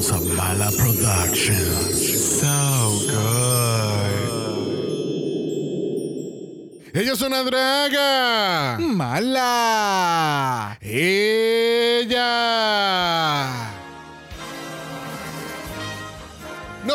House of Mala Productions. So good. Ella es una draga. Mala. Ella.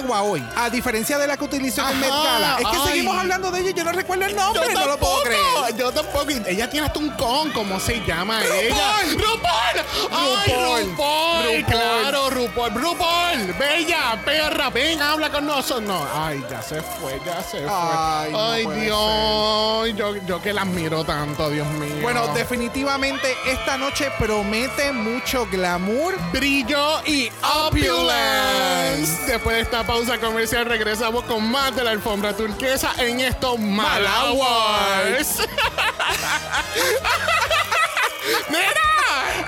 yegua hoy, a diferencia de la que utilizó en Met Gala. Es que ay. seguimos hablando de ella y yo no recuerdo el nombre, no lo puedo creer. Yo tampoco. Ella tiene hasta un con, ¿cómo se llama ella? ¡Ay, RuPaul. RuPaul! Claro, RuPaul. ¡RuPaul! Bella, perra, ven, habla con nosotros. No, ay, ya se fue, ya se fue. Ay, no Ay, puede Dios. Yo, yo que la admiro tanto, Dios mío. Bueno, definitivamente esta noche promete mucho glamour. brillo y opulence. Después de esta pausa comercial regresamos con más de la alfombra turquesa en estos Malawars. ¡Mira!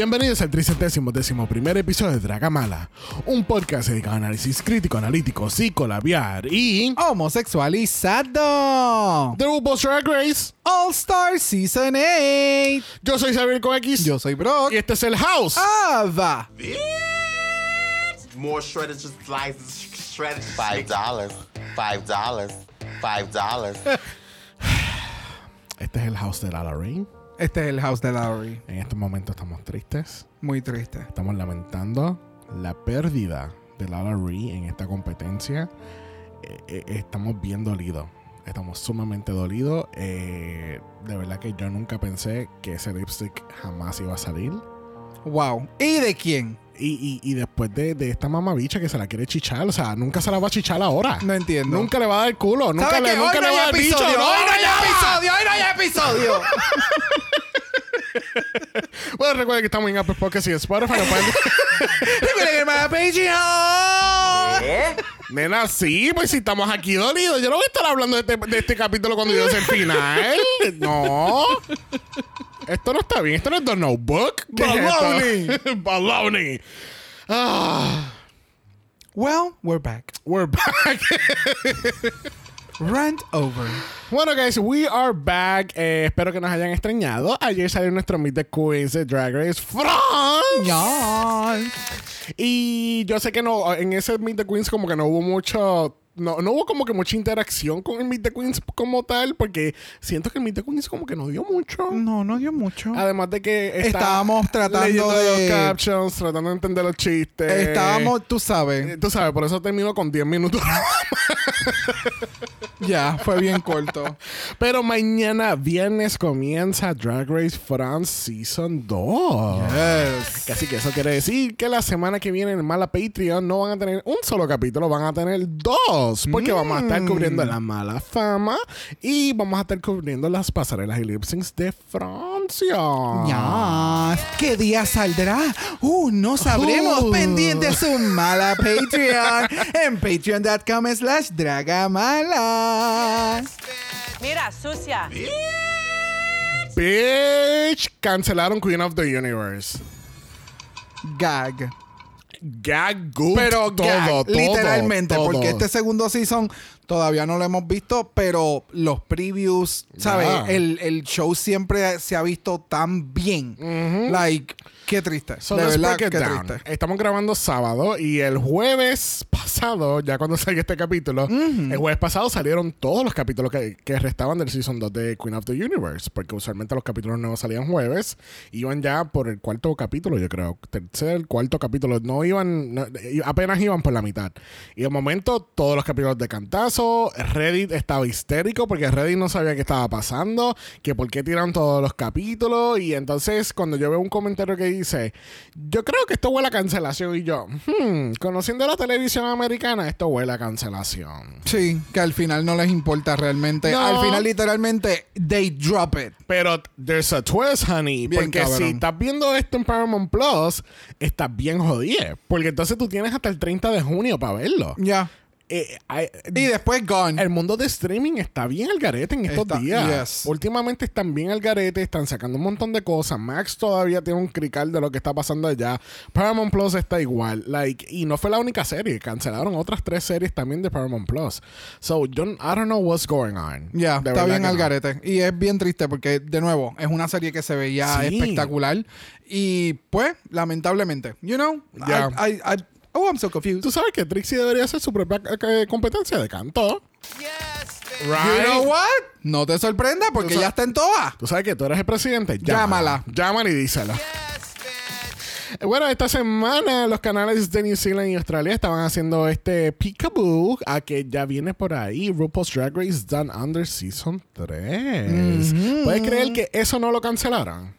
Bienvenidos al tricentésimo décimo primer episodio de Dragamala, un podcast dedicado a análisis crítico, analítico, psicolabiar y... Homosexualizado. The RuPaul's Drag Race. All Star Season 8. Yo soy Xavier con X. Yo soy Brock. Y este es el House. Ava. More shredded just slices, shredded five dollars, five dollars, five dollars. Este es el House de Lala Rain. Este es el house de Lowry. En estos momentos estamos tristes. Muy triste. Estamos lamentando la pérdida de Lala Ree en esta competencia. Eh, eh, estamos bien dolidos. Estamos sumamente dolidos. Eh, de verdad que yo nunca pensé que ese lipstick jamás iba a salir. Wow. ¿Y de quién? Y, y- y después de, de esta mamabicha que se la quiere chichar, o sea, nunca se la va a chichar ahora. No entiendo. Nunca le va a dar culo. Nunca ¿Sabes le, nunca hoy le no va a dar bicho. episodio. No, hoy no hay episodio. Hoy no hay episodio. Bueno, recuerden que estamos en Apple Podcast y Spotify. Lo pueden- Recuerden que me Patreon. Nena, sí, pues si estamos aquí dolidos. Yo no voy a estar hablando de este, de este capítulo cuando yo sea el final. No. Esto no está bien. Esto no es The Notebook. ¿Qué es esto? Baloney. Ah, Well, we're back. we're back. Rant over. bueno, guys, we are back. Eh, espero que nos hayan extrañado. Ayer salió nuestro Meet the Queens de Drag Race France. Yes. Y yo sé que no, en ese Meet the Queens como que no hubo mucho, no, no hubo como que mucha interacción con el Meet the Queens como tal, porque siento que el Meet the Queens como que no dio mucho. No, no dio mucho. Además de que está Estábamos tratando de- los captions, tratando de entender los chistes. Estábamos, tú sabes. Eh, Tú sabes, por eso terminó con 10 minutos. Ya, fue bien corto. Pero mañana, viernes, comienza Drag Race France Season 2. Yes. Así que eso quiere decir que la semana que viene en Mala Patreon no van a tener un solo capítulo, van a tener dos. Porque vamos a estar cubriendo la mala fama y vamos a estar cubriendo las pasarelas y lip syncs de Francia. Ya. ¿Qué día saldrá? Uh, no sabremos. Uh. Pendiente su mala Patreon en patreon.com slash Mira, sucia. Bitch, cancelaron Queen of the Universe. Gag. Gag good Pero todo, gag, todo, literalmente, todo. porque este segundo season Todavía no lo hemos visto, pero los previews, ¿sabes? El, el show siempre se ha visto tan bien. Like, qué triste. So de verdad, qué down. triste. Estamos grabando sábado y el jueves pasado, ya cuando salga este capítulo, el jueves pasado salieron todos los capítulos que, que restaban del Season 2 de Queen of the Universe, porque usualmente los capítulos nuevos salían jueves, iban ya por el cuarto capítulo, yo creo, tercer, cuarto capítulo, no iban, no- apenas iban por la mitad. Y de momento todos los capítulos de cantazo, Reddit estaba histérico porque Reddit no sabía qué estaba pasando, que por qué tiraron todos los capítulos y entonces cuando yo veo un comentario que dice, yo creo que esto huele a cancelación y yo, hmm, conociendo la televisión americana, esto huele a cancelación. Sí, que al final no les importa realmente. No. Al final, literalmente, they drop it. Pero there's a twist, honey. Bien porque cabrón. si estás viendo esto en Paramount Plus, estás bien jodido. Porque entonces tú tienes hasta el 30 de junio para verlo. Ya. Eh, Y después gone. el mundo de streaming está bien al garete en estos Está- días. yes. Últimamente están bien al garete, están sacando un montón de cosas. Max todavía tiene un crical de lo que está pasando allá. Paramount Plus está igual. Like, y no fue la única serie. Cancelaron otras tres series también de Paramount Plus. So, yo, I don't know what's going on. Ya, De está bien al no. garete. Y es bien triste porque, de nuevo, es una serie que se veía Sí. espectacular. Y, pues, lamentablemente, you know, Ya. I, I- I- oh, I'm so confused. Tú sabes que Trixie debería hacer su propia eh, competencia de canto. You Right? know what? No te sorprenda porque ya está en todas. Tú sabes que tú eres el presidente. Llámala. Llámala y díselo. Eh, Bueno, esta semana los canales de New Zealand y Australia estaban haciendo este peekaboo a que ya viene por ahí RuPaul's Drag Race Down Under Season 3. ¿Puedes creer que eso no lo cancelaron?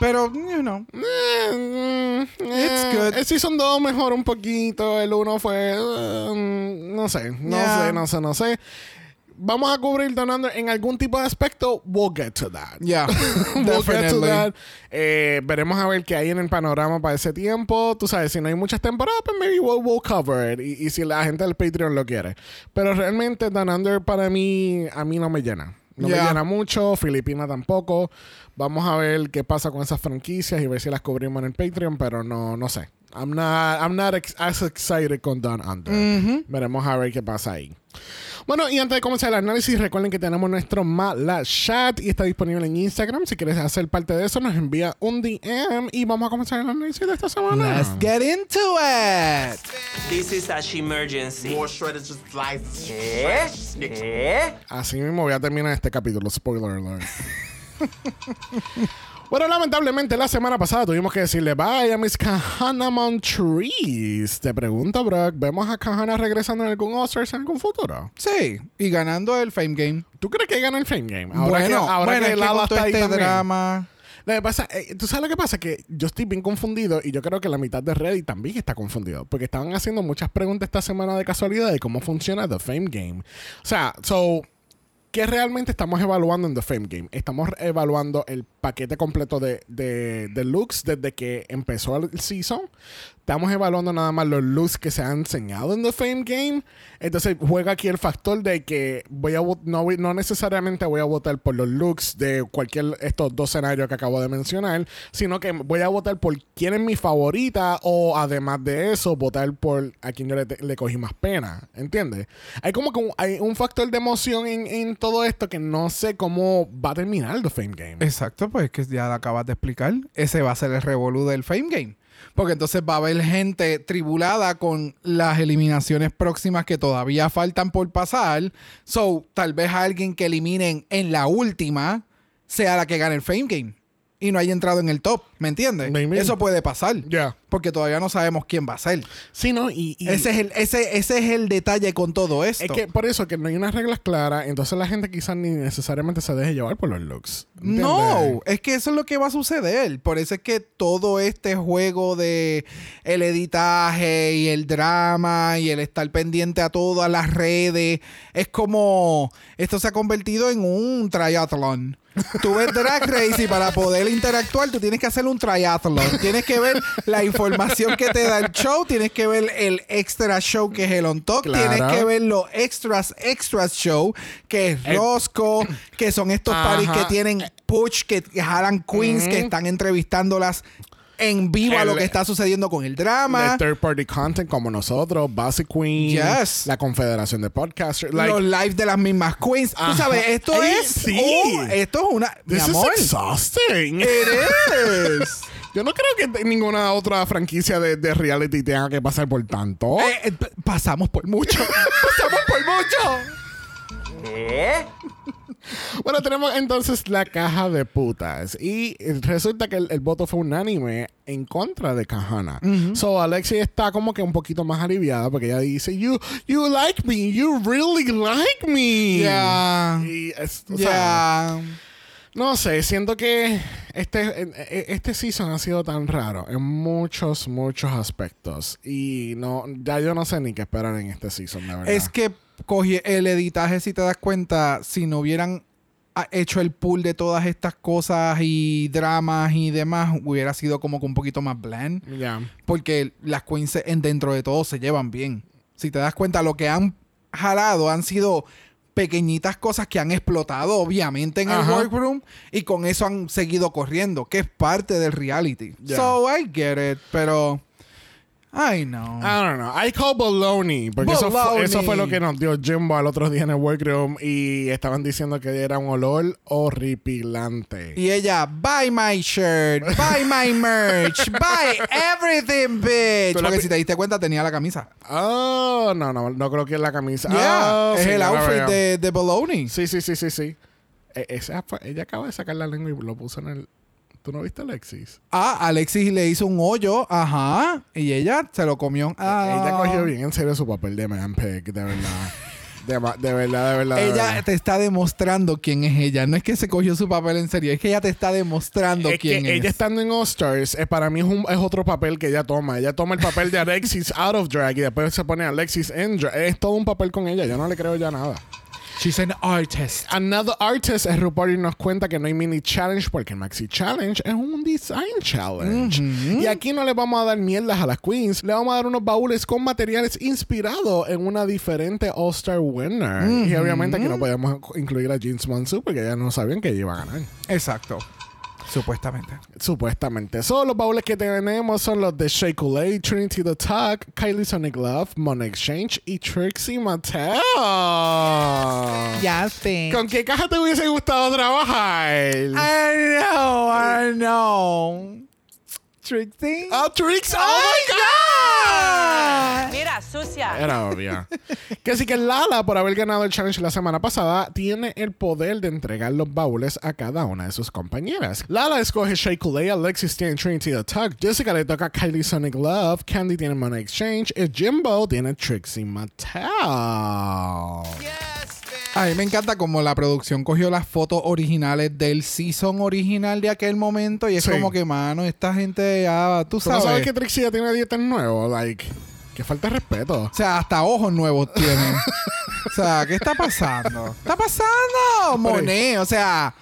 Pero, you know. Eh, mm, It's eh, good. El Season 2 mejoró un poquito. El 1 fue... eh, no sé, no Yeah. sé, no sé, no sé. Vamos a cubrir Down Under en algún tipo de aspecto. We'll get to that. Yeah, We'll get to definitely. that. Eh, veremos a ver qué hay en el panorama para ese tiempo. Tú sabes, si no hay muchas temporadas, pues maybe we'll, we'll cover it. Y, y si la gente del Patreon lo quiere. Pero realmente Down Under para mí, a mí no me llena. No Yeah. me llena mucho. Filipina tampoco. Vamos a ver qué pasa con esas franquicias y ver si las cubrimos en el Patreon. Pero no, no sé. I'm not, I'm not ex- as excited con Down Under. Veremos a ver qué pasa ahí. Bueno, y antes de comenzar el análisis, recuerden que tenemos nuestro Mala Chat y está disponible en Instagram. Si quieres hacer parte de eso, nos envía un DM y vamos a comenzar el análisis de esta semana. Let's get into it. This is Ash Emergency. More shredded just slices. ¿Eh? ¿Eh? Así mismo voy a terminar este capítulo. Spoiler alert. Bueno, lamentablemente la semana pasada tuvimos que decirle bye a mis Kahanamon Trees. Te pregunto, Brock, ¿vemos a Kahana regresando en algún Oscars en algún futuro? Sí, y ganando el Fame Game. ¿Tú crees que gana el Fame Game? Ahora bueno, que, ahora bueno, que con todo está ahí este también. drama. Lo que pasa, eh, ¿tú sabes lo que pasa? Que yo estoy bien confundido y yo creo que la mitad de Reddit también está confundido. Porque estaban haciendo muchas preguntas esta semana de casualidad de cómo funciona The Fame Game. O sea, so, ¿qué realmente estamos evaluando en The Fame Game? Estamos evaluando el paquete completo de, de, looks desde que empezó el season. Estamos evaluando nada más los looks que se han enseñado en The Fame Game. Entonces juega aquí el factor de que voy a no, no necesariamente voy a votar por los looks de cualquier estos dos escenarios que acabo de mencionar, sino que voy a votar por quién es mi favorita o además de eso votar por a quien yo le, le cogí más pena, ¿entiendes? Hay como que un, hay un factor de emoción en, en todo esto que no sé cómo va a terminar The Fame Game. Exacto, pues que ya acabas de explicar. Ese va a ser el revolú del Fame Game. Porque entonces va a haber gente tribulada con las eliminaciones próximas que todavía faltan por pasar. So, tal vez alguien que eliminen en la última sea la que gane el Fame Game. Y no haya entrado en el top, ¿me entiendes? Maybe. Eso puede pasar. Ya. Porque todavía no sabemos quién va a ser. Sí, ¿no? Y, y- Ese, es el, ese, ese es el detalle con todo esto. Es que por eso que no hay unas reglas claras, entonces la gente quizás ni necesariamente se deje llevar por los looks. ¿entiendes? No, es que eso es lo que va a suceder. Por eso es que todo este juego de el editaje y el drama y el estar pendiente a todas las redes es como esto se ha convertido en un triatlón. Tú ves Drag Race y para poder interactuar tú tienes que hacer un triatlón. Tienes que ver la información que te da el show, tienes que ver el extra show que es el on top, Claro. tienes que ver los extras extras show que es Rosco, que son estos paris Ajá. que tienen push, que jalan queens, que están entrevistándolas en vivo a lo El- que está sucediendo con el drama. de third party content como nosotros, Basic Queen, Yes. la Confederación de Podcasters. Like, los lives de las mismas queens. Tú sabes, esto Ay, es. sí. esto es una. Mi this is amor. exhausting. It is. Yo no creo que ninguna otra franquicia de, de reality tenga que pasar por tanto. Eh, eh, pasamos por mucho. pasamos por mucho. ¿Qué? Bueno, tenemos entonces la caja de putas. Y resulta que el, el voto fue unánime en contra de Kahana. So Alexi está como que un poquito más aliviada porque ella dice, You, you like me, you really like me. Ya. Y es- o sea, Ya. no sé, siento que este, eh, eh, este season ha sido tan raro en muchos, muchos aspectos. Y no, ya yo no sé ni qué esperar en este season, de verdad. Es que cogí el editaje, si te das cuenta, si no hubieran ah, hecho el pool de todas estas cosas y dramas y demás, hubiera sido como que un poquito más bland. Ya. Porque las queens en dentro de todo se llevan bien. Si te das cuenta, lo que han jalado han sido pequeñitas cosas que han explotado, obviamente, en Ajá. el workroom y con eso han seguido corriendo, que es parte del reality. So I get it, pero. I know. I don't know. I call baloney. Porque eso fue, eso fue lo que nos dio Jimbo al otro día en el workroom. Y estaban diciendo que era un olor horripilante. Y ella, buy my shirt, buy my merch, buy everything, bitch. Porque si te diste cuenta, tenía la camisa. Oh, no, no, no creo que es la camisa. Yeah, Oh, es sí, el outfit de, de Baloney. Sí, sí, sí, sí, sí. Eh, esa ella acaba de sacar la lengua y lo puso en el. ¿Tú no viste Alexis? Ah, Alexis le hizo un hoyo, ajá, y ella se lo comió. Ah. Ella cogió bien en serio su papel de Man Pig, de verdad. De, verdad, de verdad. de Ella verdad. te está demostrando quién es ella. No es que se cogió su papel en serio, es que ella te está demostrando Es que quién es. ella estando en All Stars, eh, para mí es, un- es otro papel que ella toma. Ella toma el papel de Alexis out of drag y después se pone Alexis en drag. Es todo un papel con ella. Yo no le creo ya nada. She's an artist. Another artist, es RuPaul y nos cuenta que no hay mini challenge porque el maxi challenge es un design challenge. Y aquí no le vamos a dar mierdas a las queens, le vamos a dar unos baúles con materiales inspirados en una diferente All Star winner. Y obviamente aquí no podemos incluir a Jeans Monsoon porque ya no sabían que ella iba a ganar. Exacto. Supuestamente. Supuestamente. Solo los baúles que tenemos son los de Shea Trinity the Tuck, Kylie Sonic Love, Money Exchange y Trixie Mattel. Ya sé. ¿Con qué caja te hubiese gustado trabajar? I know, I know. Trixie. ¡Oh, Trix! ¡Oh, my God! Mira, sucia. Era obvio. que sí que Lala, por haber ganado el challenge la semana pasada, tiene el poder de entregar los baúles a cada una de sus compañeras. Lala escoge Shea Coulee, Alexis tiene Trinity the Tuck, Jessica le toca Kylie Sonic Love, Candy tiene Money Exchange y Jimbo tiene Trixie Mattel. A mí me encanta como la producción cogió las fotos originales del season original de aquel momento y es Sí. como que, mano, esta gente ya, tú ¿Tú no sabes. sabes que Trixie ya tiene dietas nuevos? Like, que falta de respeto. O sea, hasta ojos nuevos tiene. o sea, ¿qué está pasando? ¿Está pasando? Monet, o sea,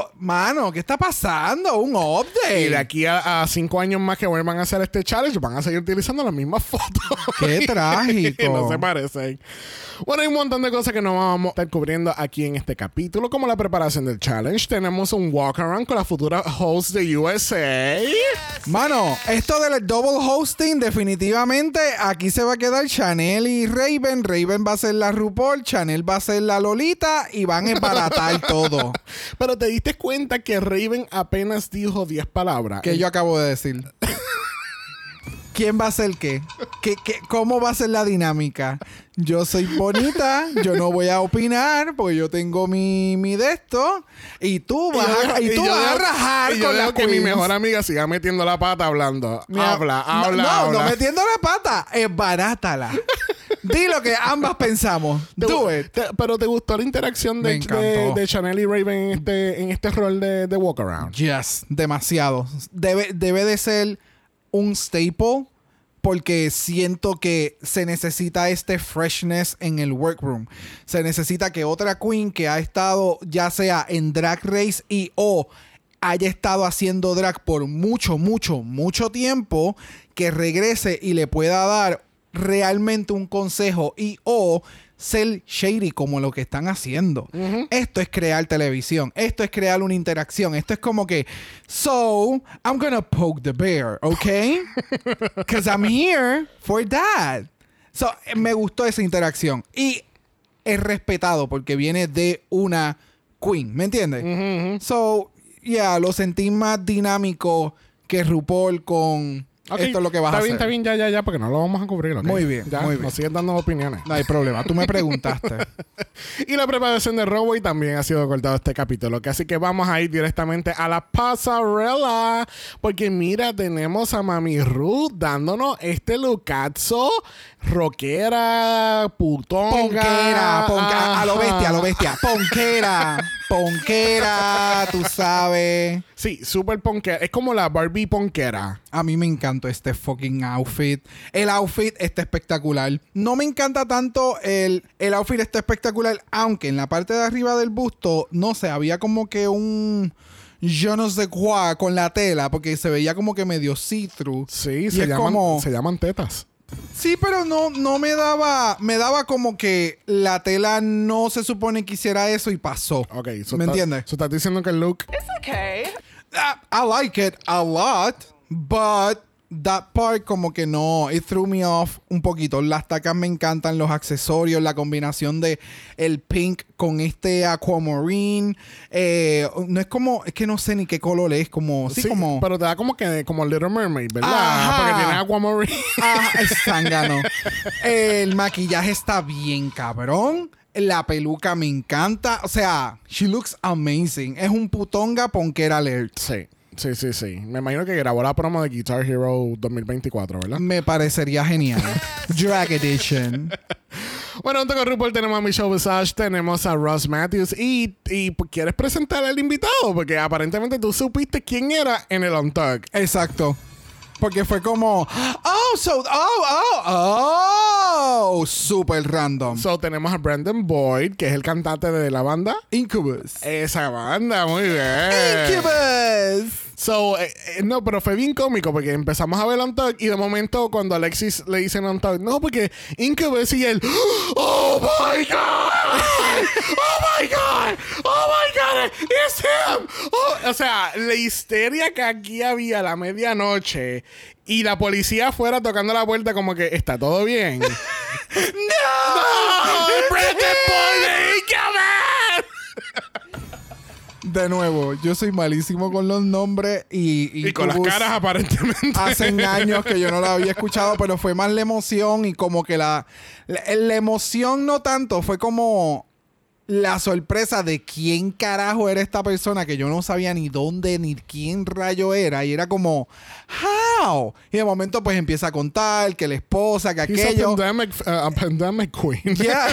to- mano, ¿qué está pasando? Un update. Y de aquí a, a cinco años más que vuelvan a hacer este challenge, van a seguir utilizando las mismas fotos. Qué trágico. no se parecen. Bueno, hay un montón de cosas que no vamos a estar cubriendo aquí en este capítulo, como la preparación del challenge. Tenemos un walk around con la futura host de USA. Mano, esto del double hosting, definitivamente aquí se va a quedar Chanel y Raven. Raven va a ser la RuPaul, Chanel va a ser la Lolita y van a embaratar todo. Pero te diste cuenta que Raven apenas dijo 10 palabras. Que yo acabo de decir. ¿Quién va a ser qué? ¿Qué, qué? ¿Cómo va a ser la dinámica? Yo soy bonita, yo no voy a opinar porque yo tengo mi, mi de esto y tú vas, a, y tú vas a rajar y yo con la que mi mejor amiga siga metiendo la pata hablando. Habla, no, habla, no, habla. no metiendo la pata, es barátala. Di lo que ambas pensamos. Do it. te- pero te gustó la interacción de, encantó. de, de Chanel y Raven en este, en este rol de, de walk around. Yes, demasiado. Debe, debe de ser un staple porque siento que se necesita este freshness en el workroom. Se necesita que otra queen que ha estado ya sea en Drag Race y o haya estado haciendo drag por mucho, mucho, mucho tiempo, que regrese y le pueda dar realmente un consejo y o ser shady como lo que están haciendo. Esto es crear televisión. Esto es crear una interacción. Esto es como que, so, I'm gonna poke the bear, ¿ok? Because I'm here for that. So, me gustó esa interacción. Y es respetado porque viene de una queen, ¿me entiendes? So, yeah, lo sentí más dinámico que RuPaul con Esto es lo que vas está a bien, hacer. está bien, ya, ya, ya, porque no lo vamos a cubrir, ¿ok? Muy bien, Ya, muy bien. Nos siguen dando opiniones. No hay problema. Tú me preguntaste. Y la preparación de Robway también ha sido cortado este capítulo. que Así que vamos a ir directamente a la pasarela. Porque mira, tenemos a Mami Ruth dándonos este lucazo rockera, putonga. Ponquera, ponca- a lo bestia, a lo bestia. Ponquera, ponquera, tú sabes. Sí, súper ponquera. Es como la Barbie ponquera. A mí me encantó este fucking outfit. El outfit está espectacular. No me encanta tanto el, el outfit está espectacular, aunque en la parte de arriba del busto, no sé, había como que un yo no sé cuá con la tela, porque se veía como que medio see-through. Sí, Y se es llaman, como- se llaman tetas. Sí, pero no, no me daba, me daba como que la tela no se supone que hiciera eso y pasó. Ok, so ¿Me entiendes? so estás diciendo que el look. Okay. Ah, I like it a lot, but that part como que no, it threw me off un poquito. Las tacas me encantan, los accesorios, la combinación de el pink con este aquamarine. Eh, no es como, es que no sé ni qué color es, como, sí, Sí, como... Pero te da como que como Little Mermaid, ¿verdad? Ajá. Porque tiene Aquamarine. Ah, es zángano. El maquillaje está bien cabrón. La peluca me encanta. O sea, she looks amazing. Es un putonga ponquera alert. Sí, sí, sí, sí. Me imagino que grabó la promo de Guitar Hero 2024, ¿verdad? Me parecería genial. Drag Edition. Bueno, junto con RuPaul tenemos a Michelle Visage, tenemos a Ross Matthews y, y pues, ¿quieres presentar al invitado? Porque aparentemente tú supiste quién era en el Untuck. Exacto. Porque fue como, oh, so, oh, oh, oh, super random. So, tenemos a Brandon Boyd, que es el cantante de la banda. Incubus. Esa banda, muy bien. Incubus. So, eh, eh, no, pero fue bien cómico porque empezamos a ver Untuck y de momento cuando Alexis le dicen Untuck, no, porque Incubus y él, ¡Oh my God! ¡Oh my God! ¡Oh my God! ¡It's him! Oh, o sea, la histeria que aquí había a la medianoche y la policía afuera tocando la puerta como que está todo bien. ¡No! ¡Brandon Boyd de Incubus! De nuevo, yo soy malísimo con los nombres y, Y con las caras aparentemente. Hacen años que yo no lo había escuchado, pero fue más la emoción y como que la, la, la emoción no tanto, fue como la sorpresa de quién carajo era esta persona que yo no sabía ni dónde ni quién rayo era y era como how y de momento pues empieza a contar que la esposa que He's a aquello pandemic, uh, a pandemic queen. Yeah.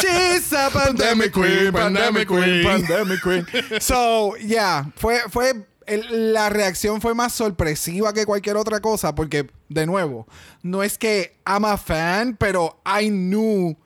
She's a pandemic queen, pandemic queen, pandemic queen. So, yeah, fue, fue, el- la reacción fue más sorpresiva que cualquier otra cosa porque, de nuevo, no es que I'm a fan, pero I knew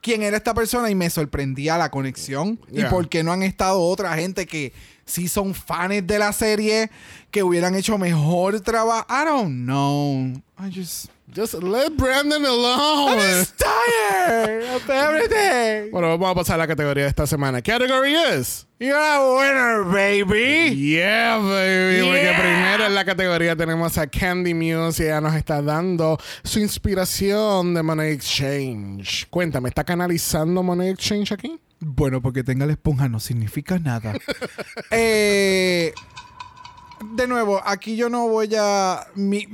quién era esta persona y me sorprendía la conexión y por qué no han estado otra gente que sí son fans de la serie que hubieran hecho mejor trabajo. I don't know. I just... Just let Brandon alone. I'm just tired of everything. Bueno, vamos a pasar a la categoría de esta semana. Category is. You're a winner, baby. Yeah, baby. Porque Yeah. primero en la categoría tenemos a Candy Muse y ella nos está dando su inspiración de Money Exchange. Cuéntame, ¿está canalizando Money Exchange aquí? Bueno, porque tenga la esponja no significa nada. eh, de nuevo, aquí yo no voy a. Mi,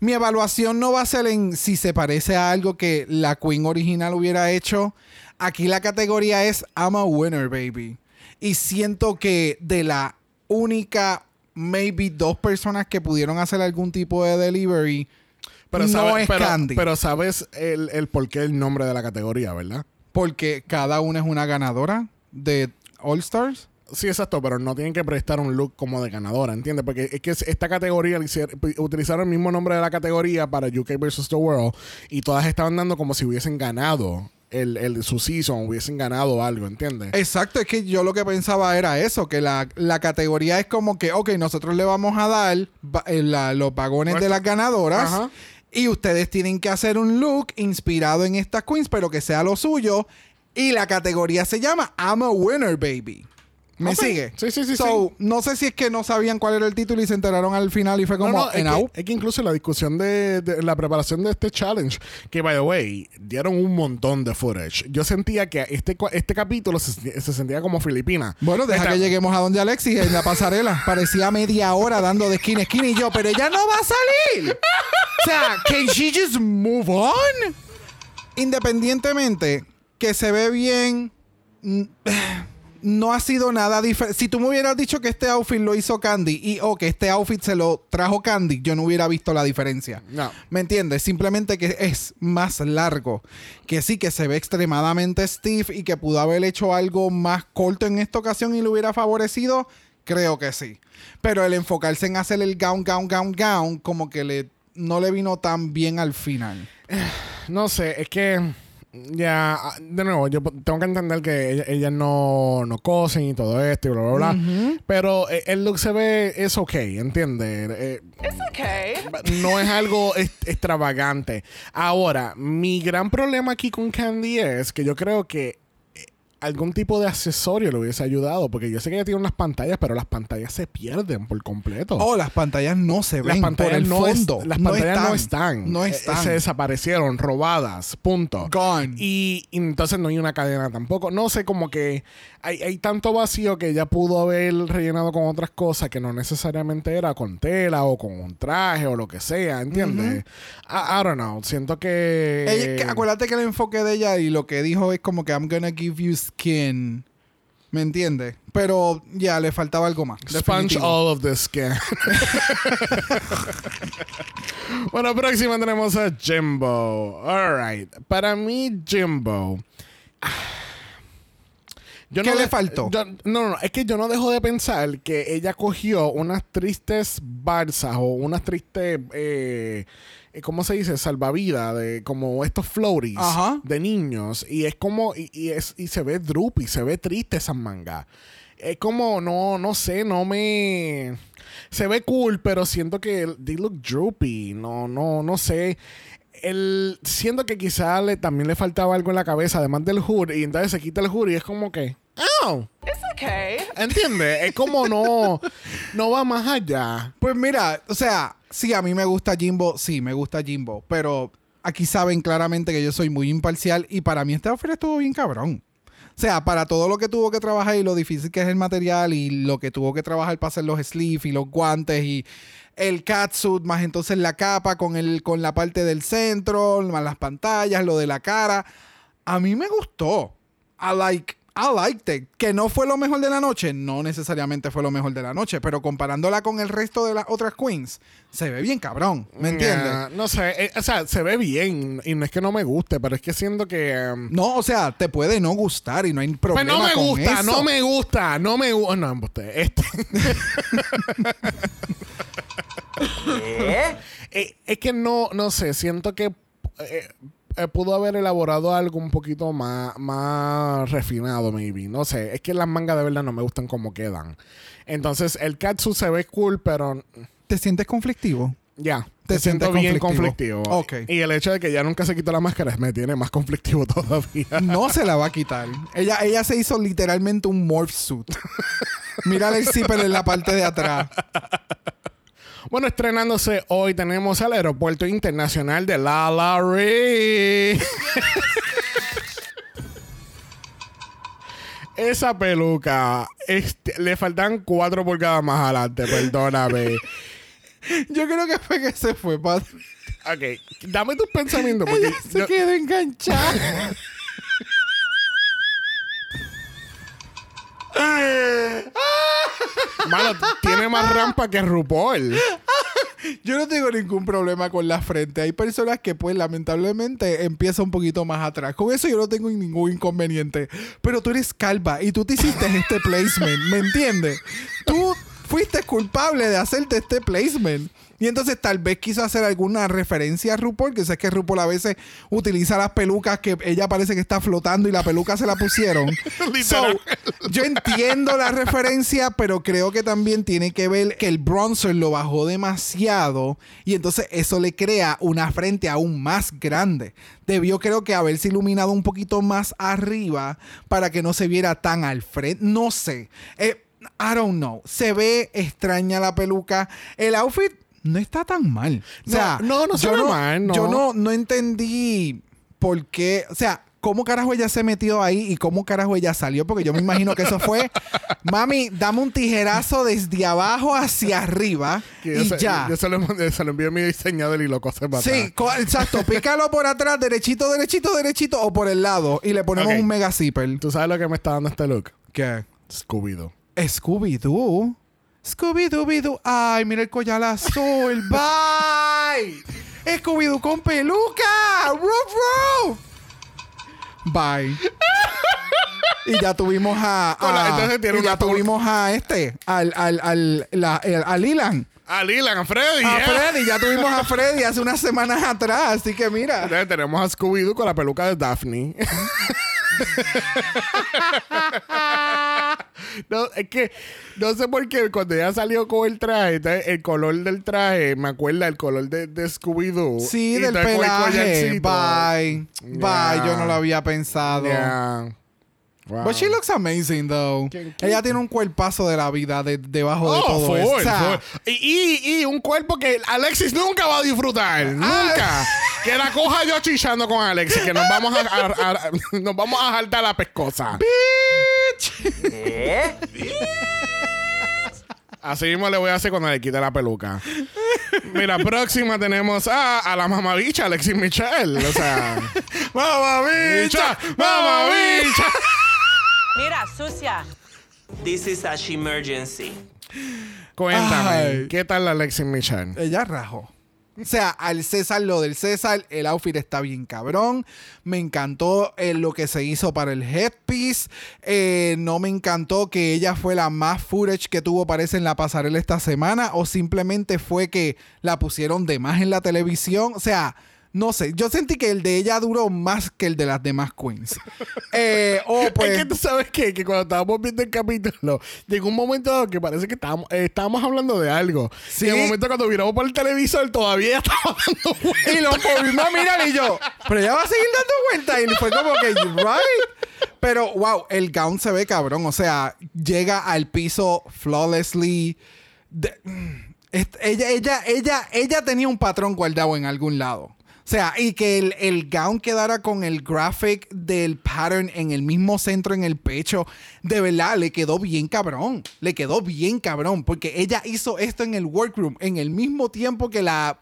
mi evaluación no va a ser en si se parece a algo que la Queen original hubiera hecho. Aquí la categoría es I'm a winner, baby. Y siento que de la única, maybe dos personas que pudieron hacer algún tipo de delivery, no sabes- es pero, Candy. pero sabes el, el por qué el nombre de la categoría, ¿verdad? porque cada una es una ganadora de All Stars. Sí, exacto, pero no tienen que prestar un look como de ganadora, ¿entiendes? Porque es que esta categoría, utilizaron el mismo nombre de la categoría para UK vs. The World y todas estaban dando como si hubiesen ganado el, el, su season, hubiesen ganado algo, ¿entiendes? Exacto, es que yo lo que pensaba era eso, que la, la categoría es como que, ok, nosotros le vamos a dar eh, la- los vagones de las ganadoras Ajá. Y ustedes tienen que hacer un look inspirado en estas queens, pero que sea lo suyo. Y la categoría se llama I'm a Winner, Baby. ¿Me sigue? Sí, sí, sí, So, no sé si es que no sabían cuál era el título y se enteraron al final y fue como no, es, en que, es que incluso la discusión de, de la preparación de este challenge, que by the way, dieron un montón de footage. Yo sentía que este, este capítulo se, se sentía como Filipina. Bueno, deja Esta- que lleguemos a donde Alexis en la pasarela. Parecía media hora dando de esquina a esquina y yo, pero ella no va a salir. O sea, can she just move on? Independientemente que se ve bien, mm, no ha sido nada diferente. Si tú me hubieras dicho que este outfit lo hizo Candy y o que este outfit se lo trajo Candy, yo no hubiera visto la diferencia. No. ¿Me entiendes? Simplemente que es más largo. Que sí, que se ve extremadamente stiff y que pudo haber hecho algo más corto en esta ocasión y le hubiera favorecido. Creo que sí. Pero el enfocarse en hacer el gown, gown, gown, gown, como que le, no le vino tan bien al final. No sé, es que ya, de nuevo, yo tengo que entender que ella- ellas no, no cosen y todo esto y bla, bla, bla. Pero eh, el look se ve, es ok, ¿entiendes? Eh, It's okay. no es algo extravagante. Ahora, mi gran problema aquí con Candy es que yo creo que algún tipo de accesorio le hubiese ayudado, porque yo sé que ella tiene unas pantallas, pero las pantallas se pierden por completo. Oh, las pantallas no se ven las pantallas por el no es- fondo. las pantallas no están. No Eh, están. se desaparecieron, robadas, punto. Gone. Y, y entonces no hay una cadena tampoco. No sé, como que hay, hay tanto vacío que ella pudo haber rellenado con otras cosas que no necesariamente era con tela o con un traje o lo que sea, ¿entiendes? I, I don't know. Siento que... Ella- que- acuérdate que el enfoque de ella y lo que dijo es como que I'm gonna give you skin. ¿Me entiendes? Pero ya le faltaba algo más. Sponge all of the skin. bueno, próxima tenemos a Jimbo. Alright. Para mí, Jimbo. Yo ¿Qué le faltó? yo- no, no, es que yo no dejo de pensar que ella cogió unas tristes balsas o unas tristes, eh, ¿cómo se dice? Salvavidas, de como estos floaties Ajá. de niños. Y es como, y, y es, y se ve droopy, se ve triste esas mangas. Es como, no, no sé, no me... Se ve cool, pero siento que they look droopy. No, no, no sé. El, siento que quizá le, también le faltaba algo en la cabeza, además del hood, y entonces se quita el hood y es como que, oh, It's okay. ¿entiendes? Es como no, no va más allá. Pues mira, o sea, sí, a mí me gusta Jimbo, sí, me gusta Jimbo, pero aquí saben claramente que yo soy muy imparcial y para mí este outfit estuvo bien cabrón. O sea, para todo lo que tuvo que trabajar y lo difícil que es el material y lo que tuvo que trabajar para hacer los sleeves y los guantes y el catsuit, más entonces la capa con, el, con la parte del centro, más las pantallas, lo de la cara. A mí me gustó. I like, I liked it. Que no fue lo mejor de la noche, no necesariamente fue lo mejor de la noche, pero comparándola con el resto de las otras queens, se ve bien cabrón, ¿me entiendes? No sé, eh, o sea, se ve bien y no es que no me guste, pero es que siento que... um, No, o sea, te puede no gustar y no hay pues problema no me con gusta, eso. no me gusta, no me gusta. No, embuste, este. ¿Qué? Eh, es que no, no sé, siento que eh, eh, pudo haber elaborado algo un poquito más, más refinado, maybe. No sé, es que las mangas de verdad no me gustan como quedan. Entonces, el katsu se ve cool, pero ¿Te sientes conflictivo? ya. Te Te siento sientes bien conflictivo. conflictivo. Ok. Y el hecho de que ya nunca se quitó la máscara me tiene más conflictivo todavía. No se la va a quitar. Ella, ella se hizo literalmente un morph suit. Mírale el zipper en la parte de atrás. Bueno, estrenándose hoy tenemos al Aeropuerto Internacional de La Larry. Esa peluca, este, le faltan cuatro pulgadas más adelante, perdóname. Yo creo que fue que se fue. pa- Ok, dame tus pensamientos. Porque Ella se yo- quedó enganchada. mano, tiene más rampa que RuPaul. Yo no tengo ningún problema con la frente. Hay personas que, pues, lamentablemente empieza un poquito más atrás. Con eso yo no tengo ningún inconveniente. Pero tú eres calva y tú te hiciste este placement, ¿me entiendes? Tú fuiste culpable de hacerte este placement. Y entonces tal vez quiso hacer alguna referencia a RuPaul, que sé que RuPaul a veces utiliza las pelucas que ella parece que está flotando y la peluca se la pusieron. So, yo entiendo la referencia, pero creo que también tiene que ver que el bronzer lo bajó demasiado y entonces eso le crea una frente aún más grande. Debió creo que haberse iluminado un poquito más arriba para que no se viera tan al frente. No sé. Eh, I don't know. Se ve extraña la peluca. El outfit no está tan mal. O sea, No, no, no yo ve mal, no. Yo no, no entendí por qué. O sea, ¿cómo carajo ella se metió ahí y cómo carajo ella salió? Porque yo me imagino que eso fue, mami, dame un tijerazo desde abajo hacia arriba Que y se, ya. Yo se lo, se lo envié a mi diseñador y lo cose para Sí, atrás. exacto. Pícalo por atrás, derechito, derechito, derechito o por el lado y le ponemos un mega zipper. ¿Tú sabes lo que me está dando este look? ¿Qué? Scooby-Doo. Scooby-Doo. Scooby-Doo. Ay, mira el collar azul. Bye. Scooby-Doo con peluca. Roof, roof. Bye. Y ya tuvimos a. A- y ya tuvimos a este. Al, al, al, la, el- a Lilan. A Lilan, a Freddy. A yeah. Freddy. Ya tuvimos a Freddy hace unas semanas atrás. Así que mira. Entonces tenemos a Scooby-Doo con la peluca de Daphne. No, es que no sé por qué cuando ella salió con el traje, el color del traje me acuerda el color de, de Scooby-Doo. Sí, Y del pelaje. Bye. Yeah. Bye. Yo no lo había pensado. Yeah. Wow. But she looks amazing, though. Ella tiene un cuerpazo de la vida de- debajo de Oh, todo full, eso. O sea, full. Y, y, y un cuerpo que Alexis nunca va a disfrutar. Ah. Nunca. Que la coja yo chichando con Alexis. Que nos vamos a, a- a- nos vamos a saltar la pescosa. ¿Eh? Así mismo le voy a hacer cuando le quite la peluca. Mira, próxima tenemos a, a la mamabicha, Alexis Michelle. O sea, mamabicha, mamabicha. Mira, sucia. This is a emergency. Cuéntame, Ay. ¿qué tal la Alexis Michelle? ella rajó. O sea, al César lo del César, el outfit está bien cabrón. Me encantó eh, lo que se hizo para el headpiece. Eh, no me encantó que ella fue la más footage que tuvo, parece, en la pasarela esta semana. O simplemente fue que la pusieron de más en la televisión. O sea, no sé. Yo sentí que el de ella duró más que el de las demás queens. Eh, o pues. es que tú sabes qué? que cuando estábamos viendo el capítulo, llegó un momento dado que parece que estábamos, eh, estábamos hablando de algo. Sí. Y en el momento cuando miramos por el televisor, todavía estaba dando vueltas. Y lo volvimos a mirar y yo, pero ella va a seguir dando vueltas. Y fue como que, right. Pero, wow, el gown se ve cabrón. O sea, llega al piso flawlessly. De- ella, ella, ella, ella tenía un patrón guardado en algún lado. O sea, y que el, el gown quedara con el graphic del pattern en el mismo centro en el pecho. De verdad, le quedó bien cabrón. Le quedó bien cabrón. Porque ella hizo esto en el workroom en el mismo tiempo que la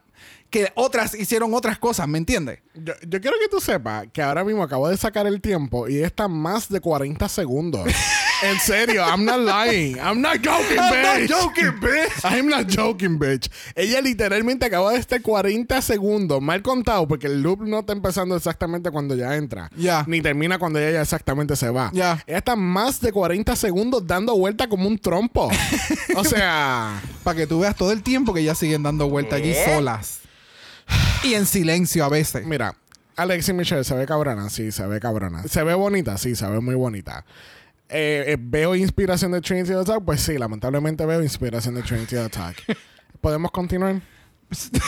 que otras hicieron otras cosas, ¿me entiendes? Yo, yo quiero que tú sepas que ahora mismo acabo de sacar el tiempo y está más de 40 segundos. en serio, I'm not lying. I'm not joking, bitch. bitch. I'm not joking, bitch. Ella literalmente acaba de estar 40 segundos mal contado porque el loop no está empezando exactamente cuando ya entra. Ya. Ni termina cuando ella ya exactamente se va. Ya. Ella está más de 40 segundos dando vuelta como un trompo. o sea... Para que tú veas todo el tiempo que ellas siguen dando vueltas allí solas. Y en silencio a veces. Mira, Alexis Michelle se ve cabrona, sí, se ve cabrona. Se ve bonita, sí, se ve muy bonita. Eh, eh, ¿Veo inspiración de Trinity the Talk? Pues sí, lamentablemente veo inspiración de Trinity Talk. ¿Podemos continuar?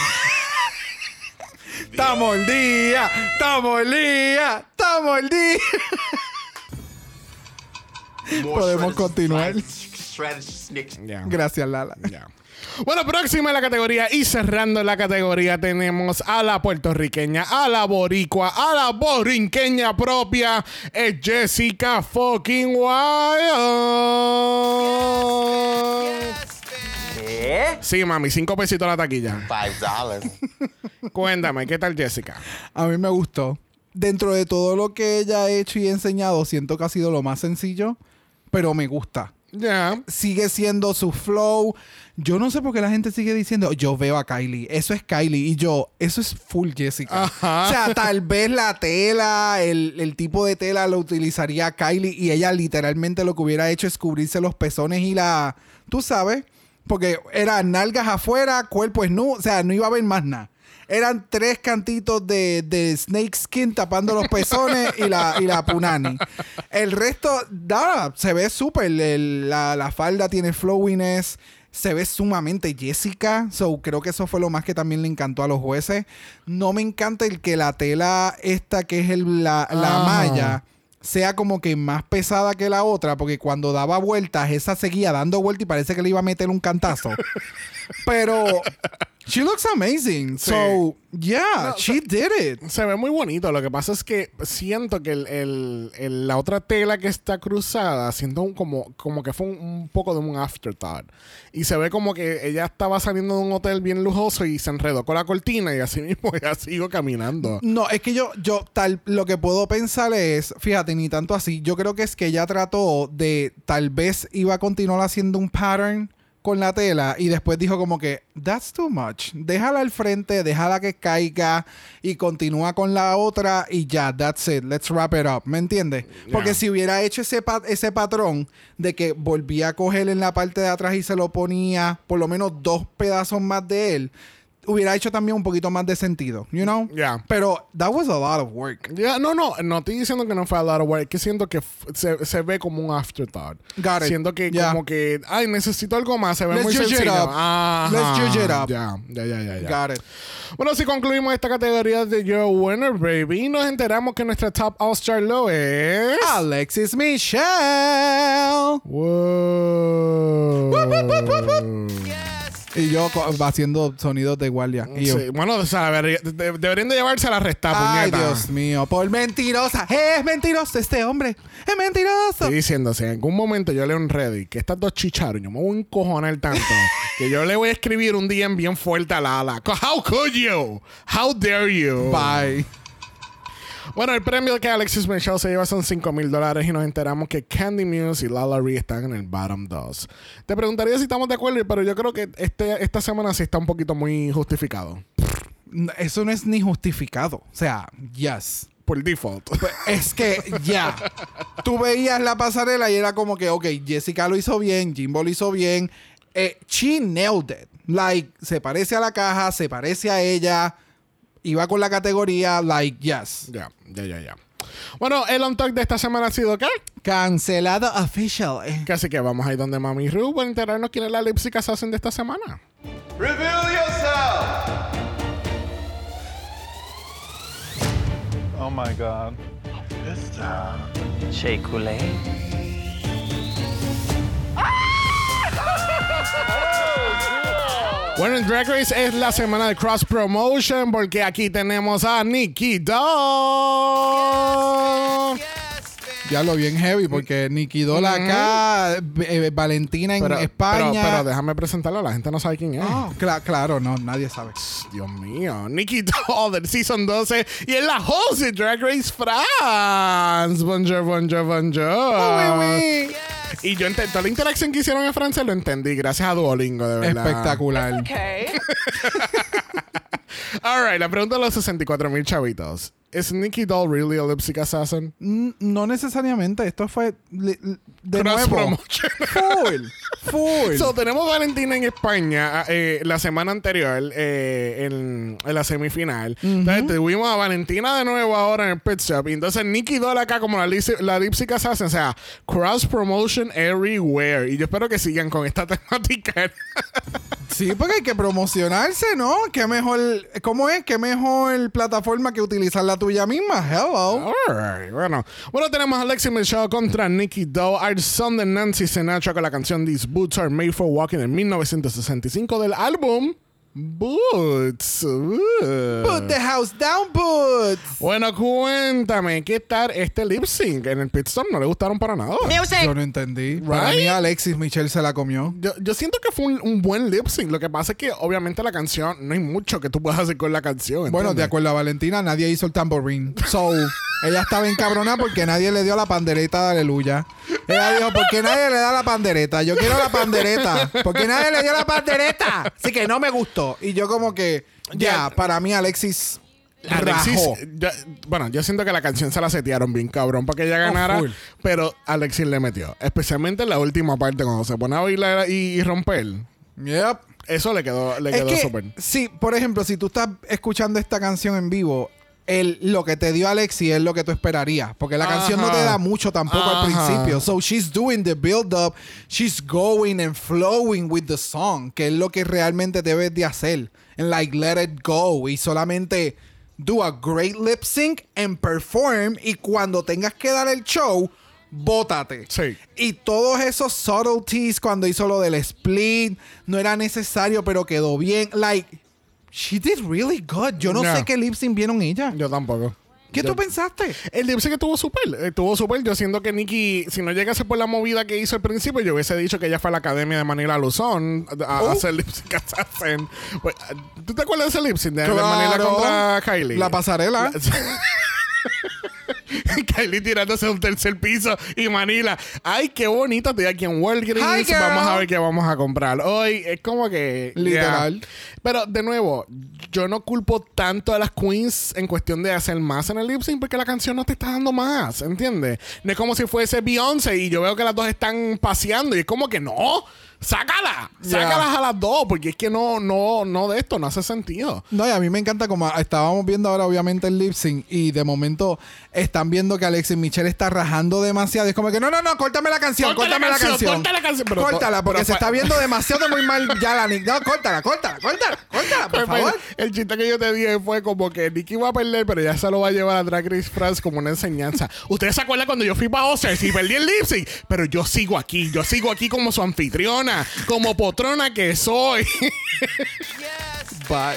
¡Estamos el día! ¡Estamos el día! ¡Estamos el día! Podemos continuar. Gracias, Lala. Bueno, próxima en la categoría y cerrando la categoría tenemos a la puertorriqueña, a la boricua, a la borinqueña propia, es Jessica fucking Wild. ¿Eh? Sí, mami, cinco pesitos la taquilla. Five dollars. Cuéntame, ¿qué tal Jessica? A mí me gustó. Dentro de todo lo que ella ha hecho y enseñado, siento que ha sido lo más sencillo, pero me gusta. Ya. sigue siendo su flow. Yo no sé por qué la gente sigue diciendo, yo veo a Kylie, eso es Kylie. Y yo, eso es full Jessica. Ajá. O sea, tal vez la tela, el, el tipo de tela lo utilizaría Kylie y ella literalmente lo que hubiera hecho es cubrirse los pezones y la, tú sabes, Porque eran nalgas afuera, cuerpo nu, o sea, no iba a haber más nada. Eran tres cantitos de, de snake skin tapando los pezones y la, y la punani. El resto, nada, se ve súper. La, la falda tiene flowiness. Se ve sumamente Jessica. So, creo que eso fue lo más que también le encantó a los jueces. No me encanta el que la tela esta, que es el- la, la Ah. malla, sea como que más pesada que la otra, porque cuando daba vueltas, esa seguía dando vueltas y parece que le iba a meter un cantazo. Pero she looks amazing. So, yeah, she did it. Se ve muy bonito. Lo que pasa es que siento que el, el- el- la otra tela que está cruzada, siento un- como, como que fue un, un poco de un afterthought. Y se ve como que ella estaba saliendo de un hotel bien lujoso y se enredó con la cortina y así mismo ella sigo caminando. No, es que yo, yo tal, lo que puedo pensar es, fíjate, ni tanto así. Yo creo que es que ella trató de, tal vez iba a continuar haciendo un pattern con la tela y después dijo como que, that's too much. Déjala al frente, déjala que caiga y continúa con la otra y ya, that's it. Let's wrap it up. ¿Me entiendes? Porque si hubiera hecho ese, pa- ese patrón de que volvía a coger en la parte de atrás y se lo ponía por lo menos dos pedazos más de él, hubiera hecho también un poquito más de sentido, you know? Yeah. Pero that was a lot of work. Ya, no, no, no estoy diciendo que no fue a lot of work, que siento que se, se ve como un afterthought. Got it. Siento que Yeah. como que, ay, necesito algo más, se ve Let's muy judge it sencillo. up. Ajá. Let's judge it up. Ya, ya, ya. ya. Got it. Bueno, si concluimos esta categoría de Your Winner, baby, nos enteramos que nuestra Top All-Star lo es... Alexis Michelle. Wow. Y yo co- haciendo sonidos de guardia. Y yo, Sí, bueno, o sea, deber- de- deberían de llevarse a la resta, Ay, puñeta. Dios mío, por mentirosa. Es mentiroso este hombre. Es mentiroso. Estoy diciendo, si en algún momento yo leo en Reddit que estas dos chicharon, yo me voy a encojonar tanto que yo le voy a escribir un día bien fuerte a Lala. How could you? How dare you? Bye. Bueno, el premio que Alexis Michelle se lleva son 5 mil dólares y nos enteramos que Candy Muse y Lala Ree están en el bottom 2. Te preguntaría si estamos de acuerdo, pero yo creo que este, esta semana sí está un poquito muy justificado. Eso no es ni justificado. O sea, yes. Por default. Pues, es que ya. Tú veías la pasarela y era como que, ok, Jessica lo hizo bien, Jimbo lo hizo bien. Eh, she nailed it. Like, se parece a la caja, se parece a ella. Iba con la categoría, like, yes. ya, ya, ya, ya. Bueno, el on talk de esta semana ha sido ¿qué? Cancelado official. Así que vamos a ir donde Mami Ru para enterarnos quién es la Lipsy Assassin de esta semana. Reveal yourself! Oh my god. Shea Bueno, en Drag Race es la semana de Cross Promotion porque aquí tenemos a Nikki Doll. Ya lo bien heavy porque Nikki Dola acá, eh, Valentina en Pero, España. pero, pero déjame presentarlo, la gente no sabe quién es. Oh, cla- claro, no, nadie sabe. Dios mío, Nikki Doll del Season 12 y es la host de Drag Race France. Bonjour, bonjour, bonjour. Oh, Y yo entendí, toda la interacción que hicieron en francés lo entendí, gracias a Duolingo, de verdad. Espectacular. Okay. All right, la pregunta de los 64 mil chavitos. ¿Es Nikki Doll really a lipstick assassin? No necesariamente, esto fue de Cross nuevo. Full, full. So, tenemos Valentina en España eh, la semana anterior eh, en, en la semifinal. Entonces tuvimos a Valentina de nuevo ahora en el pit stop. Y entonces Nikki Doll acá como la, la lipstick assassin. O sea, cross promotion everywhere. Y yo espero que sigan con esta temática. Sí, porque hay que promocionarse, ¿no? Qué mejor, ¿cómo es? Qué mejor plataforma que utilizar la tuya misma. Hello. Alright, bueno. Bueno, tenemos a Alexi Michelle contra Nikki Doe, al son de Nancy Sinatra con la canción These Boots Are Made for Walking en 1965 del álbum Boots. Uh. Put the house down, Boots. Bueno, cuéntame, ¿qué tal este lip sync? En el pit stop no le gustaron para nada. Yo no entendí. Para Right? mí Alexis Michelle se la comió. Yo, yo siento que fue un, un buen lip sync. Lo que pasa es que obviamente la canción, no hay mucho que tú puedas hacer con la canción. Bueno, de acuerdo a Valentina, nadie hizo el tamborín. So, ella estaba encabronada porque nadie le dio la pandereta de aleluya. Ella dijo, ¿por qué nadie le da la pandereta? Yo quiero la pandereta. ¿Por qué nadie le dio la pandereta? Así que no me gustó. Y yo como que, ya, para mí Alexis Alexis, bueno, yo siento que la canción se la setearon bien cabrón para que ella ganara, Oh, full. pero Alexis le metió, especialmente en la última parte cuando se pone a bailar y, y romper. Yep. Eso le quedó, le Es quedó que, súper. sí, por ejemplo, si tú estás escuchando esta canción en vivo, el, lo que te dio Alexi es lo que tú esperarías. Porque la canción no te da mucho tampoco al principio. So she's doing the build up, she's going and flowing with the song, que es lo que realmente debes de hacer. And like let it go. Y solamente do a great lip sync and perform. Y cuando tengas que dar el show, bótate. Sí. Y todos esos subtleties cuando hizo lo del split, no era necesario, pero quedó bien. Like, she did really good. Yo no sé qué lip sync vieron ella. Yo tampoco. ¿Qué Yo- tú pensaste? El lip sync estuvo súper. Estuvo súper. Yo siento que Nikki, si no llegase por la movida que hizo al principio, yo hubiese dicho que ella fue a la academia de Manila Luzón a, a Oh. hacer lip sync assassin. Pues, ¿Tú te acuerdas de ese lip sync de, de Manila Claro. contra Kylie? La pasarela. Kylie tirándose un tercer piso y Manila. Ay, qué bonito. Estoy aquí en Walgreens. Vamos a ver qué vamos a comprar. Hoy es como que. Literal. yeah. Pero de nuevo, yo no culpo tanto a las queens en cuestión de hacer más en el lip sync porque la canción no te está dando más. ¿Entiendes? No es como si fuese Beyoncé y yo veo que las dos están paseando y es como que no. Sácala, Yeah. sácalas a las dos, porque es que no, no, no de esto, no hace sentido. No, y a mí me encanta como estábamos viendo ahora obviamente el lip sync y de momento están viendo que Alexis Michelle está rajando demasiado. Es como que no, no, no, córtame la canción, córtame la canción, corta la canción, pero- Córtala, porque pero se está viendo demasiado muy mal ya la Nick. No, córtala, córtala, córtala, córtala, por Pues, pues, favor. el chiste que yo te dije fue como que Nicky va a perder, pero ya se lo va a llevar a Drag Race France como una enseñanza. Ustedes se acuerdan cuando yo fui para Oscars y perdí el lip sync, pero yo sigo aquí, yo sigo aquí como su anfitriona, como potrona que soy. Bye.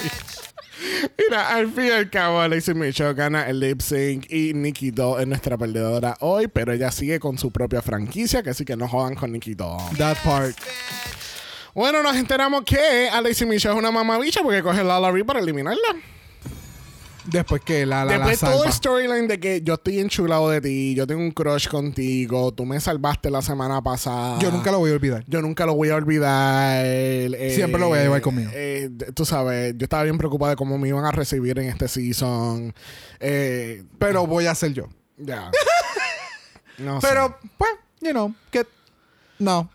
Mira, al fin y al cabo, Alexis Michelle gana el lip sync y Nikki Doll es nuestra perdedora hoy, pero ella sigue con su propia franquicia, que así que no jodan con Nikki Doll. That part. Bueno, nos enteramos que Alexis Michelle es una mamabicha porque coge la Larry para eliminarla. Después que la, la, la Después todo el storyline de que yo estoy enchulado de ti, yo tengo un crush contigo, tú me salvaste la semana pasada. Yo nunca lo voy a olvidar. Yo nunca lo voy a olvidar. eh, Siempre lo voy a llevar conmigo. eh, tú sabes, yo estaba bien preocupado de cómo me iban a recibir en este season. Eh, Pero voy a ser yo. ya. No sé. Pero, pues, you know, que. No.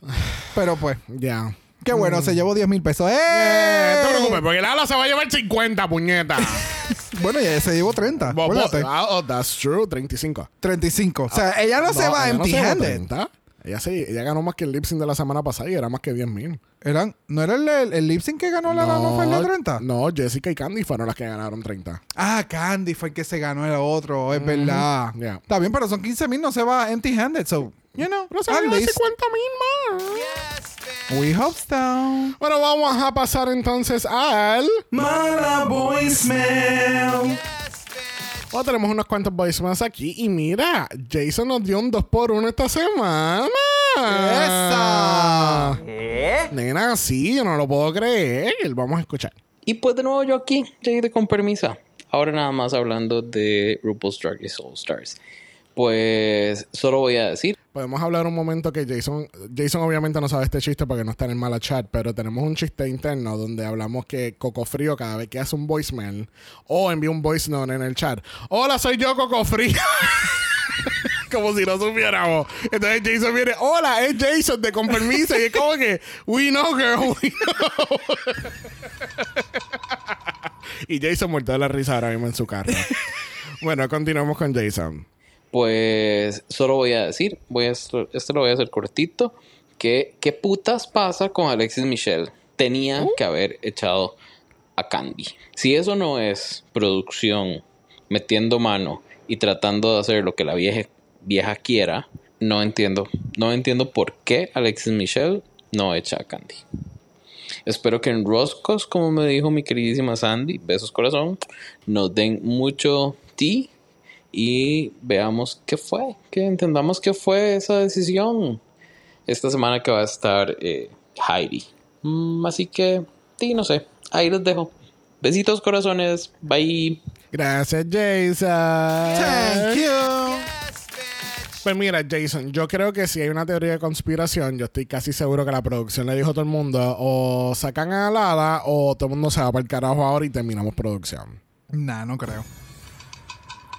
Pero pues, Ya. qué bueno, se llevó 10 mil pesos. ¡Eh! Eh, no te preocupes, porque Lala se va a llevar 50, puñeta. Bueno, ya se llevó 30. Bo- bo- acuérdate. ah, oh, that's true, 35. 35. O sea, ella no, se va ella no se llevó empty-handed. 30. Ella sí, ella ganó más que el lip sync de la semana pasada y era más que 10 mil. Eran, ¿No era el, el, el lip sync que ganó la no, fue el de 30? No, Jessica y Candy fueron las que ganaron 30. Ah, Candy fue el que se ganó el otro, es verdad. Yeah. Está bien, pero son 15 mil, no se va empty-handed. So, you know, Pero se at least 50 mil más. We hope so. Bueno, vamos a pasar entonces al. Mala voicemail. Bueno, tenemos unos cuantos voicemails aquí. Y mira, Jason nos dio un 2x1 esta semana. ¡Esa! ¿Eh? Nena, sí, yo no lo puedo creer. Vamos a escuchar. Y pues de nuevo yo aquí, de con permisa. Ahora nada más hablando de RuPaul's Drag Race All Stars. Pues solo voy a decir Podemos hablar un momento que Jason, Jason obviamente no sabe este chiste porque no está en el mala chat, pero tenemos un chiste interno donde hablamos que Coco Frío cada vez que hace un voicemail o envía un voice note en el chat, hola soy yo Coco Frío. como si no supiéramos. Entonces Jason viene, hola, es Jason de con y es como que, we know girl, we know. y Jason muerto de la risa ahora mismo en su carro. bueno, continuamos con Jason. Pues solo voy a decir, voy a esto, esto lo voy a hacer cortito, que qué putas pasa con Alexis Michelle. Tenía que haber echado a Candy. Si eso no es producción metiendo mano y tratando de hacer lo que la vieja, vieja quiera, no entiendo, no entiendo por qué Alexis Michelle no echa a Candy. Espero que en Roscos, como me dijo mi queridísima Sandy, besos corazón, nos den mucho tea y veamos qué fue, que entendamos qué fue esa decisión. Esta semana que va a estar eh, Heidi. Mm, así que, sí, no sé, ahí les dejo. Besitos corazones, bye. Gracias, Jason. Thank you. Pues mira, Jason, yo creo que si hay una teoría de conspiración, yo estoy casi seguro que la producción le dijo a todo el mundo, o sacan a Lala, o todo el mundo se va para el carajo ahora y terminamos producción. Nah, no creo.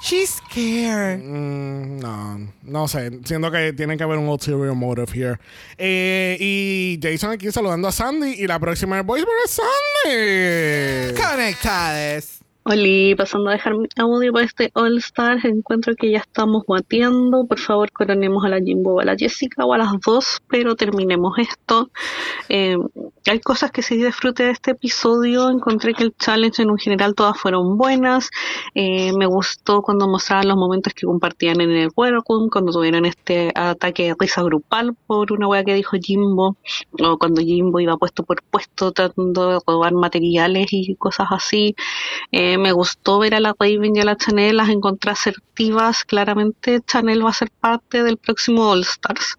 She's scared. Mm, no, no sé. Siento que tiene que haber un ulterior motive here. Eh, y Jason aquí saludando a Sandy. Y la próxima voice es Sandy. Conectadas. Oli, pasando a dejar mi audio para este All Star, encuentro que ya estamos guateando. Por favor, coronemos a la Jimbo o a la Jessica o a las dos, pero terminemos esto. Eh, hay cosas que sí disfruté de este episodio. Encontré que el challenge en un general todas fueron buenas. Eh, me gustó cuando mostraban los momentos que compartían en el welcome, cuando tuvieron este ataque de risa grupal por una wea que dijo Jimbo, o cuando Jimbo iba puesto por puesto tratando de robar materiales y cosas así. Eh, me gustó ver a la Raven y a la Chanel, las encontré asertivas. Claramente Chanel va a ser parte del próximo All Stars.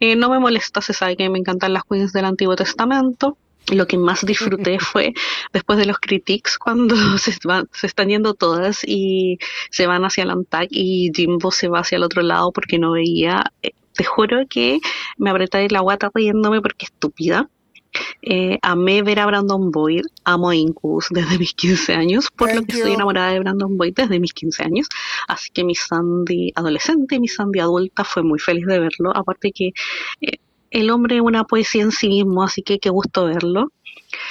Eh, no me molesta, se sabe que me encantan las queens del Antiguo Testamento. Lo que más disfruté fue después de los critiques cuando se, van- se están yendo todas y se van hacia el Antag y Jimbo se va hacia el otro lado porque no veía. Eh, Te juro que me apreté la guata riéndome porque estúpida. Eh, amé ver a Brandon Boyd, amo a Incubus desde mis 15 años, por lo que you. estoy enamorada de Brandon Boyd desde mis 15 años. Así que mi Sandy adolescente y mi Sandy adulta fue muy feliz de verlo. Aparte que eh, el hombre es una poesía en sí mismo, así que qué gusto verlo.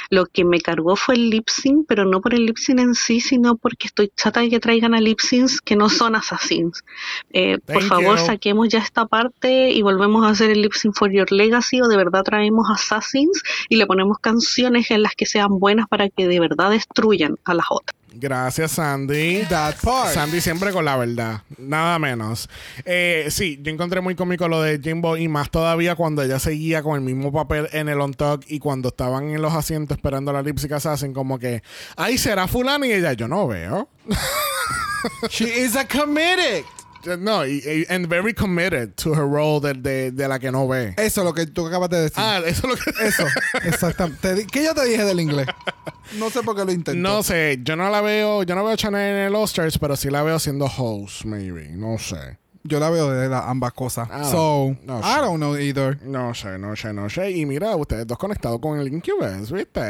Lo que me cargó fue el lip sync, pero no por el lip sync en sí, sino porque estoy chata de que traigan a lip syncs que no son assassins. Eh, por favor, you. saquemos ya esta parte y volvemos a hacer el lip sync for your legacy o de verdad traemos assassins y le ponemos canciones en las que sean buenas para que de verdad destruyan a las otras. Gracias, Sandy. That part. Sandy siempre con la verdad, nada menos. Eh, sí, yo encontré muy cómico lo de Jimbo y más todavía cuando ella seguía con el mismo papel en el on talk y cuando estaban en los asientos esperando la lipstick hacen como que, ay, será fulano y ella, yo no veo. She is a comedic. No, y, y- and very committed to her role de, de, de la que no ve. Eso es lo que tú acabas de decir. Ah, eso es lo que... Eso, exactamente. ¿Qué yo te dije del inglés? No sé por qué lo intento. No sé, yo no la veo, yo no veo a Chanel en el All-Stars, pero sí la veo siendo host, maybe. No sé. Yo la veo de la- ambas cosas. Ah, so, no I don't know either. No sé, no sé, no sé. Y mira, ustedes dos conectados con el Incubus, ¿viste?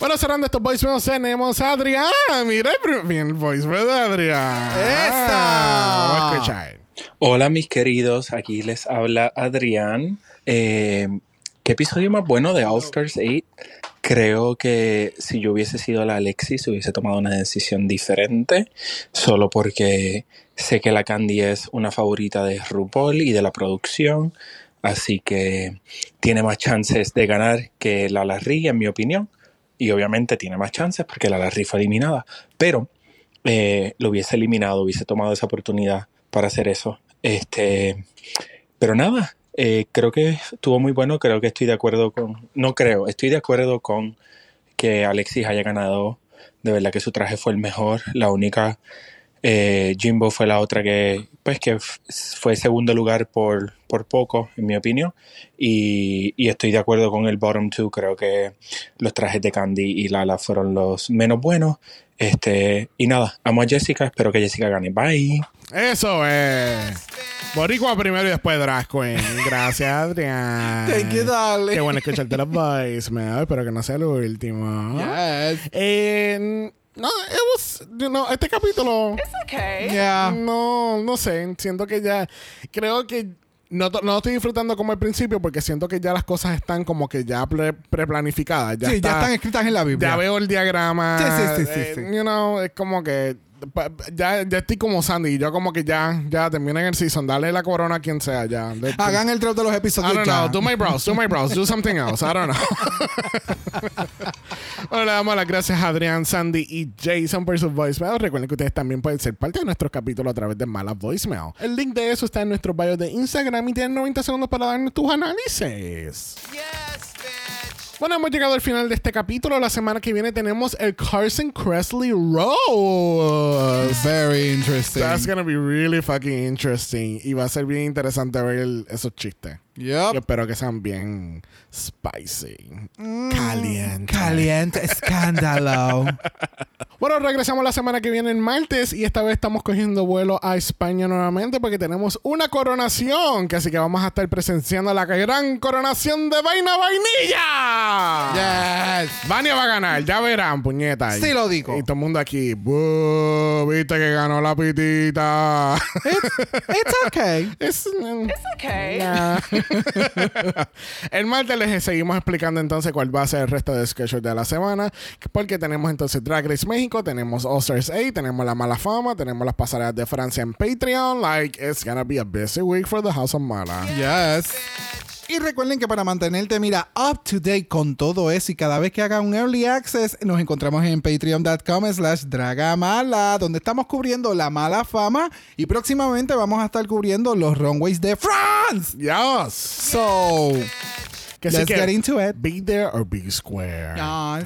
Bueno, cerrando estos voicemails tenemos a Adrián. Mira el prim- bien el voicemail de Adrián. ¡Esa! Vamos a escuchar. Hola mis queridos, aquí les habla Adrián. Eh, ¿Qué episodio más bueno de All Stars 8? Creo que si yo hubiese sido la Alexis hubiese tomado una decisión diferente, solo porque sé que la Candy es una favorita de RuPaul y de la producción, así que tiene más chances de ganar que la Larry, en mi opinión, y obviamente tiene más chances porque la Larry fue eliminada, pero eh, lo hubiese eliminado, hubiese tomado esa oportunidad para hacer eso. Este, pero nada, eh, creo que estuvo muy bueno, creo que estoy de acuerdo con, no creo, estoy de acuerdo con que Alexis haya ganado, de verdad que su traje fue el mejor, la única, eh, Jimbo fue la otra que, pues que fue segundo lugar por, por poco, en mi opinión, y, y estoy de acuerdo con el bottom two, creo que los trajes de Candy y Lala fueron los menos buenos, este, y nada, amo a Jessica, espero que Jessica gane, bye. Eso es. Boricua primero y después Drag Queen. Gracias, Adrián. Thank you, darling. Qué bueno escucharte los voicemails. Espero que no sea el último. Yes. Eh, no, it was, you know, este capítulo. Yeah. No, no sé. Siento que ya. Creo que. No, to- no estoy disfrutando como al principio porque siento que ya las cosas están como que ya pre- preplanificadas. Ya sí, está- ya están escritas en la Biblia. ya veo el diagrama. Sí, sí, sí, sí, eh, sí. You know, es como que. Ya, ya estoy como Sandy. Yo como que ya, ya terminen el season. Dale la corona a quien sea. Ya. De- Hagan el drop de los I episodios don't ya. know. Do my brows. Do my brows. Do something else. I don't know. bueno, le damos las gracias a Adrián, Sandy y Jason por sus voicemails. Recuerden que ustedes también pueden ser parte de nuestros capítulos a través de Malas Voicemail. El link de eso está en nuestro bio de Instagram y tienen 90 segundos para darnos tus análisis. Bueno, hemos llegado al final de este capítulo. La semana que viene tenemos el Carson Kressley Rose. Very interesting. That's gonna be really fucking interesting. Y va a ser bien interesante ver el- esos chistes. Yo espero que sean bien spicy. Caliente. Caliente escándalo. Bueno, regresamos la semana que viene en martes y esta vez estamos cogiendo vuelo a España nuevamente porque tenemos una coronación, que así que vamos a estar presenciando la gran coronación de Vaina Vainilla. Yes. Vania va a ganar, ya verán, puñeta. Sí lo digo. Y todo el mundo aquí, "Buh, viste que ganó la pitita. It's okay. Es, Okay. Nah. el martes les seguimos explicando entonces cuál va a ser el resto de schedule de la semana. Porque tenemos entonces Drag Race México, tenemos All Stars 8, tenemos la mala fama, tenemos las pasarelas de Francia en Patreon. Like, it's gonna be a busy week for the House of Mala. Yes. Y recuerden que para mantenerte, mira, up to date con todo eso y cada vez que haga un early access, nos encontramos en patreon.com slash dragamala, donde estamos cubriendo la mala fama y próximamente vamos a estar cubriendo los runways de France. Yes. So, Que sí let's que get into it. Be there or be square.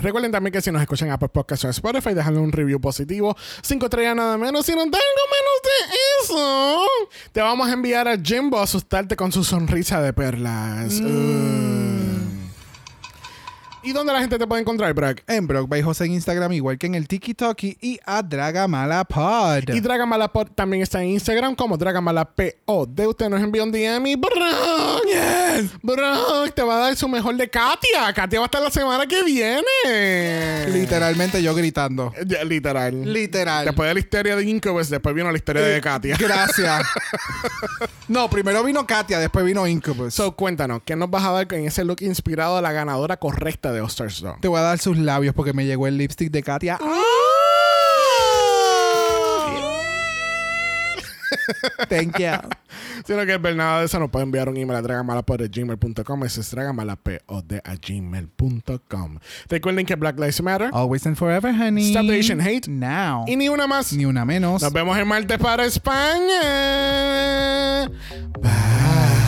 Recuerden también que si nos escuchan en Apple Podcasts o Spotify, déjale un review positivo. Cinco estrellas nada menos. Si no tengo menos de te vamos a enviar a Jimbo a asustarte con su sonrisa de perlas. Uh. ¿Y dónde la gente te puede encontrar, Brack? En Brock by José en Instagram, igual que en el TikTok y a Dragamalapod. Y Dragamalapod también está en Instagram como Dragamalapod. Usted nos envió un DM y Brock, yes, Brock, te va a dar su mejor de Katia. Katia va a estar la semana que viene. Literalmente yo gritando. Ya, Literal. Literal. Después de la historia de Incubus, después vino la historia de Katia. Gracias. no, primero vino Katia, después vino Incubus. So, cuéntanos, ¿qué nos vas a dar con ese look inspirado a la ganadora correcta de All Stars 2? Te voy a dar sus labios porque me llegó el lipstick de Katia. Thank you. Si no quieres ver nada de eso, nos puede enviar un email a dragamalapod.gmail.com. Ese es dragamalapod.gmail.com. Recuerden que Black Lives Matter. Always and forever, honey. Stop the Asian hate. Now. Y ni una más. Ni una menos. Nos vemos el martes para España. Bye.